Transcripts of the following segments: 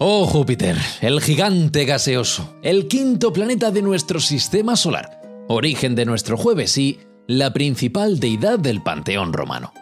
Oh Júpiter, el gigante gaseoso, el quinto planeta de nuestro sistema solar, origen de nuestro jueves y la principal deidad del panteón romano.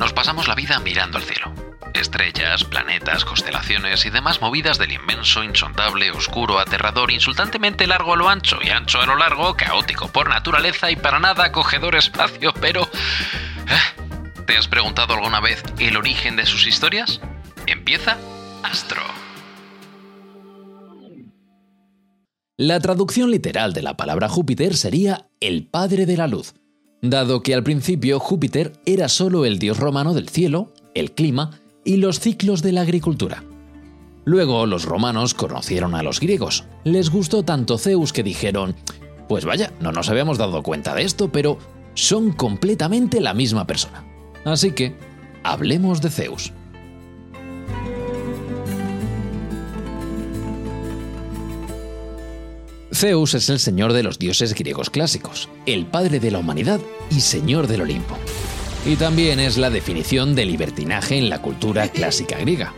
Nos pasamos la vida mirando al cielo. Estrellas, planetas, constelaciones y demás movidas del inmenso, insondable, oscuro, aterrador, insultantemente largo a lo ancho y ancho a lo largo, caótico por naturaleza y para nada acogedor espacio, pero... ¿eh? ¿Te has preguntado alguna vez el origen de sus historias? Empieza Astro. La traducción literal de la palabra Júpiter sería el padre de la luz, dado que al principio Júpiter era solo el dios romano del cielo, el clima y los ciclos de la agricultura. Luego los romanos conocieron a los griegos. Les gustó tanto Zeus que dijeron, pues vaya, no nos habíamos dado cuenta de esto, pero son completamente la misma persona. Así que, hablemos de Zeus. Zeus es el señor de los dioses griegos clásicos, el padre de la humanidad y señor del Olimpo. Y también es la definición de libertinaje en la cultura clásica griega.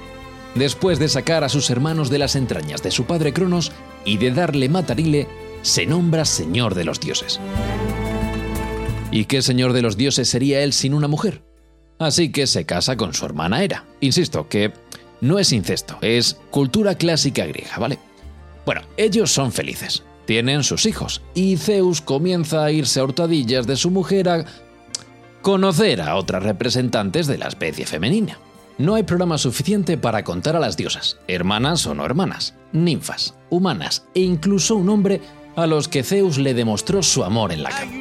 Después de sacar a sus hermanos de las entrañas de su padre Cronos y de darle matarile, se nombra señor de los dioses. ¿Y qué señor de los dioses sería él sin una mujer? Así que se casa con su hermana Hera. Insisto que no es incesto, es cultura clásica griega, ¿vale? Bueno, ellos son felices, tienen sus hijos, y Zeus comienza a irse a hurtadillas de su mujer a conocer a otras representantes de la especie femenina. No hay programa suficiente para contar a las diosas, hermanas o no hermanas, ninfas, humanas e incluso un hombre a los que Zeus le demostró su amor en la cama.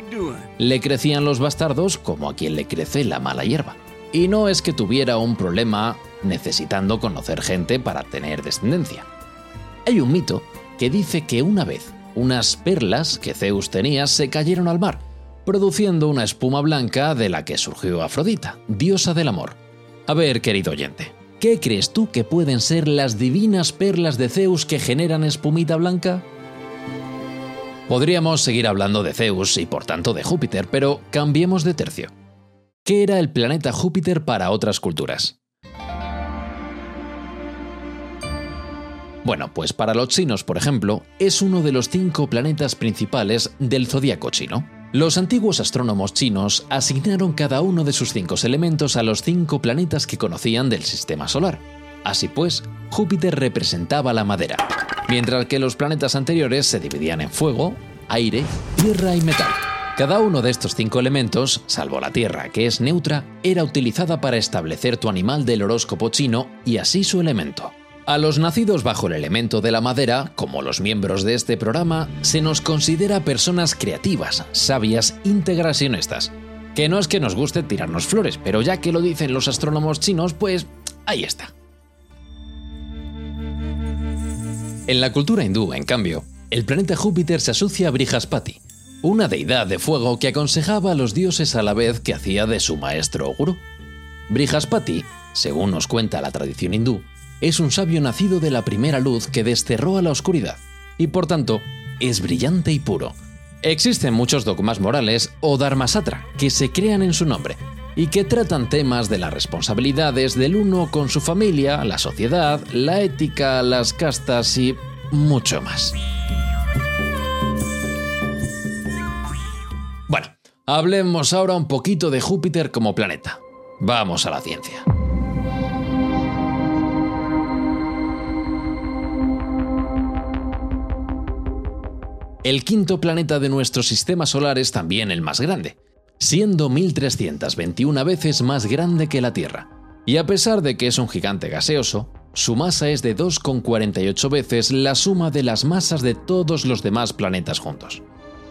Le crecían los bastardos como a quien le crece la mala hierba. Y no es que tuviera un problema necesitando conocer gente para tener descendencia. Hay un mito que dice que una vez unas perlas que Zeus tenía se cayeron al mar, produciendo una espuma blanca de la que surgió Afrodita, diosa del amor. A ver, querido oyente, ¿qué crees tú que pueden ser las divinas perlas de Zeus que generan espumita blanca? Podríamos seguir hablando de Zeus y por tanto de Júpiter, pero cambiemos de tercio. ¿Qué era el planeta Júpiter para otras culturas? Bueno, pues para los chinos, por ejemplo, es uno de los cinco planetas principales del zodiaco chino. Los antiguos astrónomos chinos asignaron cada uno de sus cinco elementos a los cinco planetas que conocían del sistema solar. Así pues, Júpiter representaba la madera, mientras que los planetas anteriores se dividían en fuego, aire, tierra y metal. Cada uno de estos cinco elementos, salvo la Tierra, que es neutra, era utilizada para establecer tu animal del horóscopo chino y así su elemento. A los nacidos bajo el elemento de la madera, como los miembros de este programa, se nos considera personas creativas, sabias, íntegras y honestas. Que no es que nos guste tirarnos flores, pero ya que lo dicen los astrónomos chinos, pues ahí está. En la cultura hindú, en cambio, el planeta Júpiter se asocia a Brihaspati, una deidad de fuego que aconsejaba a los dioses a la vez que hacía de su maestro gurú. Brihaspati, según nos cuenta la tradición hindú, es un sabio nacido de la primera luz que desterró a la oscuridad, y por tanto es brillante y puro. Existen muchos dogmas morales o dharmasatra que se crean en su nombre y que tratan temas de las responsabilidades del uno con su familia, la sociedad, la ética, las castas y mucho más. Hablemos ahora un poquito de Júpiter como planeta. Vamos a la ciencia. El quinto planeta de nuestro sistema solar es también el más grande, siendo 1321 veces más grande que la Tierra. Y a pesar de que es un gigante gaseoso, su masa es de 2,48 veces la suma de las masas de todos los demás planetas juntos.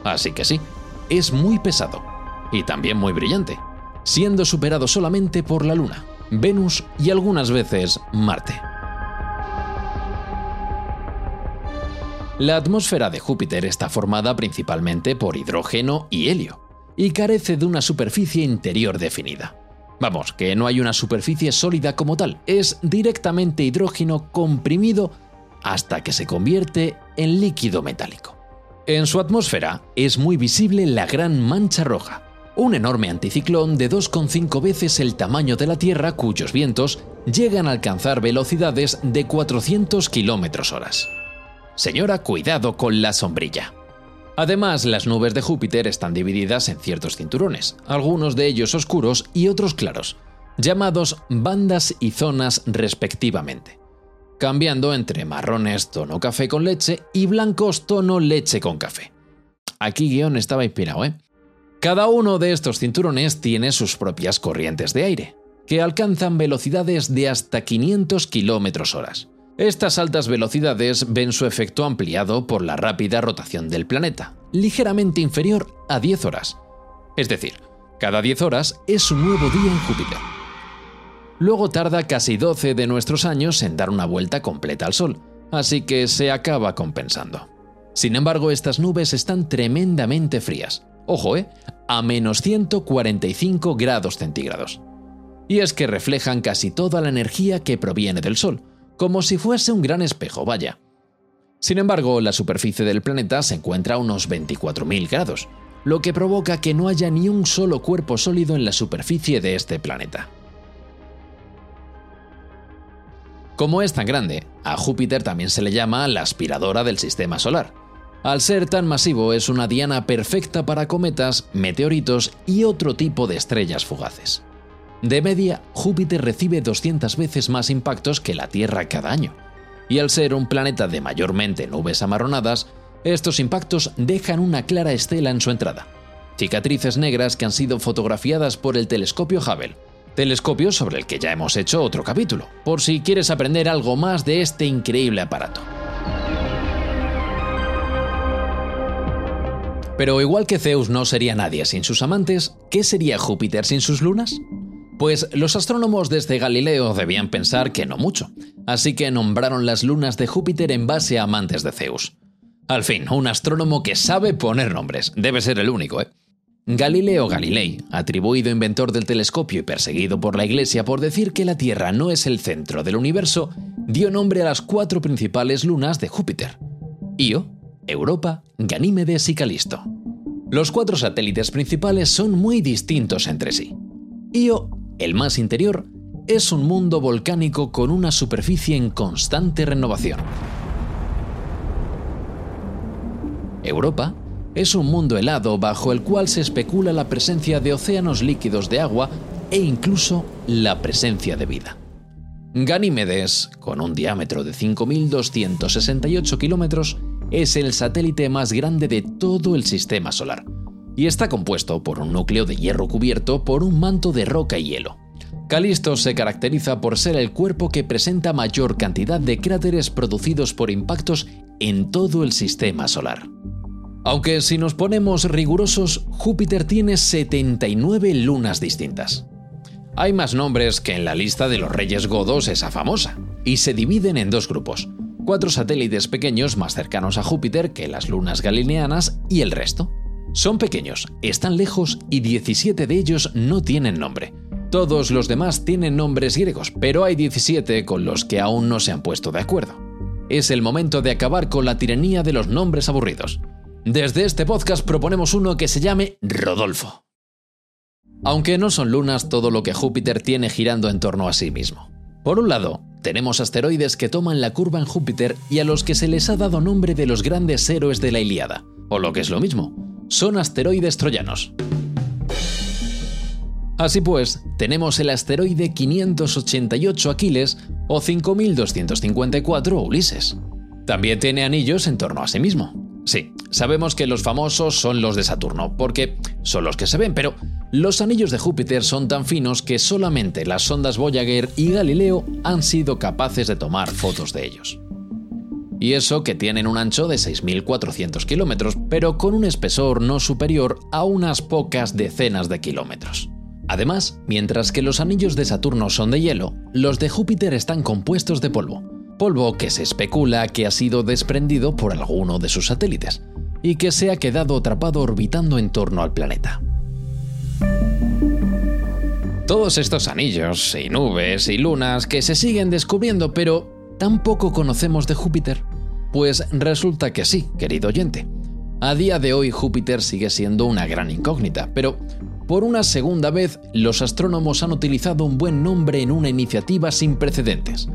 Así que sí, es muy pesado y también muy brillante, siendo superado solamente por la Luna, Venus y algunas veces Marte. La atmósfera de Júpiter está formada principalmente por hidrógeno y helio, y carece de una superficie interior definida. Vamos, que no hay una superficie sólida como tal, es directamente hidrógeno comprimido hasta que se convierte en líquido metálico. En su atmósfera es muy visible la gran mancha roja, un enorme anticiclón de 2,5 veces el tamaño de la Tierra cuyos vientos llegan a alcanzar velocidades de 400 km horas. Señora, cuidado con la sombrilla. Además, las nubes de Júpiter están divididas en ciertos cinturones, algunos de ellos oscuros y otros claros, llamados bandas y zonas respectivamente, cambiando entre marrones tono café con leche y blancos tono leche con café. Aquí guion estaba inspirado, ¿eh? Cada uno de estos cinturones tiene sus propias corrientes de aire, que alcanzan velocidades de hasta 500 km horas. Estas altas velocidades ven su efecto ampliado por la rápida rotación del planeta, ligeramente inferior a 10 horas. Es decir, cada 10 horas es un nuevo día en Júpiter. Luego tarda casi 12 de nuestros años en dar una vuelta completa al Sol, así que se acaba compensando. Sin embargo, estas nubes están tremendamente frías, Ojo, ¿eh? A menos 145 grados centígrados. Y es que reflejan casi toda la energía que proviene del Sol, como si fuese un gran espejo, vaya. Sin embargo, la superficie del planeta se encuentra a unos 24.000 grados, lo que provoca que no haya ni un solo cuerpo sólido en la superficie de este planeta. Como es tan grande, a Júpiter también se le llama la aspiradora del sistema solar, al ser tan masivo es una diana perfecta para cometas, meteoritos y otro tipo de estrellas fugaces. De media, Júpiter recibe 200 veces más impactos que la Tierra cada año. Y al ser un planeta de mayormente nubes amarronadas, estos impactos dejan una clara estela en su entrada. Cicatrices negras que han sido fotografiadas por el telescopio Hubble, telescopio sobre el que ya hemos hecho otro capítulo, por si quieres aprender algo más de este increíble aparato. Pero igual que Zeus no sería nadie sin sus amantes, ¿qué sería Júpiter sin sus lunas? Pues los astrónomos desde Galileo debían pensar que no mucho, así que nombraron las lunas de Júpiter en base a amantes de Zeus. Al fin, un astrónomo que sabe poner nombres, debe ser el único, ¿eh? Galileo Galilei, atribuido inventor del telescopio y perseguido por la Iglesia por decir que la Tierra no es el centro del universo, dio nombre a las cuatro principales lunas de Júpiter. Io, Europa, Ganímedes y Calisto. Los cuatro satélites principales son muy distintos entre sí. Io, el más interior, es un mundo volcánico con una superficie en constante renovación. Europa es un mundo helado bajo el cual se especula la presencia de océanos líquidos de agua e incluso la presencia de vida. Ganímedes, con un diámetro de 5.268 kilómetros, es el satélite más grande de todo el sistema solar y está compuesto por un núcleo de hierro cubierto por un manto de roca y hielo. Calisto se caracteriza por ser el cuerpo que presenta mayor cantidad de cráteres producidos por impactos en todo el sistema solar. Aunque si nos ponemos rigurosos, Júpiter tiene 79 lunas distintas. Hay más nombres que en la lista de los reyes godos esa famosa, y se dividen en dos grupos, cuatro satélites pequeños más cercanos a Júpiter que las lunas galileanas y el resto. Son pequeños, están lejos y 17 de ellos no tienen nombre. Todos los demás tienen nombres griegos, pero hay 17 con los que aún no se han puesto de acuerdo. Es el momento de acabar con la tiranía de los nombres aburridos. Desde este podcast proponemos uno que se llame Rodolfo. Aunque no son lunas todo lo que Júpiter tiene girando en torno a sí mismo. Por un lado, tenemos asteroides que toman la curva en Júpiter y a los que se les ha dado nombre de los grandes héroes de la Ilíada, o lo que es lo mismo, son asteroides troyanos. Así pues, tenemos el asteroide 588 Aquiles o 5254 Ulises. También tiene anillos en torno a sí mismo. Sí, sabemos que los famosos son los de Saturno, porque son los que se ven, pero los anillos de Júpiter son tan finos que solamente las sondas Voyager y Galileo han sido capaces de tomar fotos de ellos. Y eso que tienen un ancho de 6.400 kilómetros, pero con un espesor no superior a unas pocas decenas de kilómetros. Además, mientras que los anillos de Saturno son de hielo, los de Júpiter están compuestos de polvo, polvo que se especula que ha sido desprendido por alguno de sus satélites y que se ha quedado atrapado orbitando en torno al planeta. Todos estos anillos y nubes y lunas que se siguen descubriendo, pero tan poco conocemos de Júpiter. Pues resulta que sí, querido oyente. A día de hoy Júpiter sigue siendo una gran incógnita, pero Por una segunda vez, los astrónomos han utilizado un buen nombre en una iniciativa sin precedentes.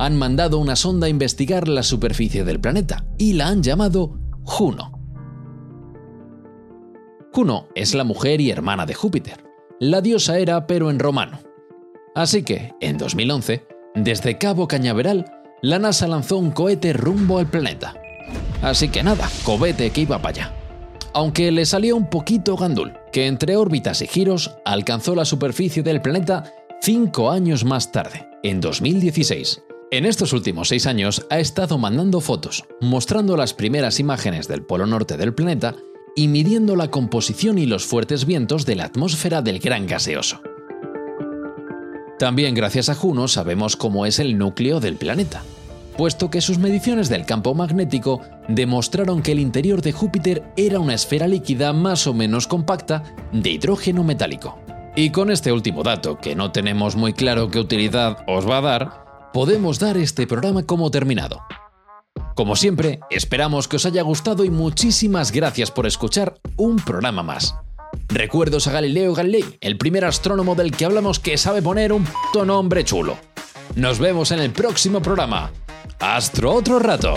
Han mandado una sonda a investigar la superficie del planeta y la han llamado Juno. Juno es la mujer y hermana de Júpiter. La diosa era pero en romano. Así que, en 2011, desde Cabo Cañaveral, la NASA lanzó un cohete rumbo al planeta. Así que nada, cohete que iba para allá. Aunque le salió un poquito gandul, que entre órbitas y giros alcanzó la superficie del planeta cinco años más tarde, en 2016. En estos últimos seis años ha estado mandando fotos, mostrando las primeras imágenes del polo norte del planeta y midiendo la composición y los fuertes vientos de la atmósfera del gran gaseoso. También gracias a Juno sabemos cómo es el núcleo del planeta, puesto que sus mediciones del campo magnético demostraron que el interior de Júpiter era una esfera líquida más o menos compacta de hidrógeno metálico. Y con este último dato, que no tenemos muy claro qué utilidad os va a dar, podemos dar este programa como terminado. Como siempre, esperamos que os haya gustado y muchísimas gracias por escuchar un programa más. Recuerdos a Galileo Galilei, el primer astrónomo del que hablamos que sabe poner un puto nombre chulo. Nos vemos en el próximo programa. Astro otro rato.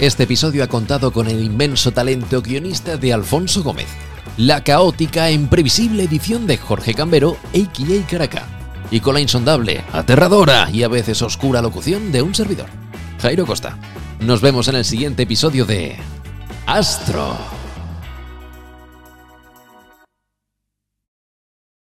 Este episodio ha contado con el inmenso talento guionista de Alfonso Gómez, la caótica e imprevisible edición de Jorge Cambero, a.k.a. Caracá, y con la insondable, aterradora y a veces oscura locución de un servidor, Jairo Costa. Nos vemos en el siguiente episodio de Astro.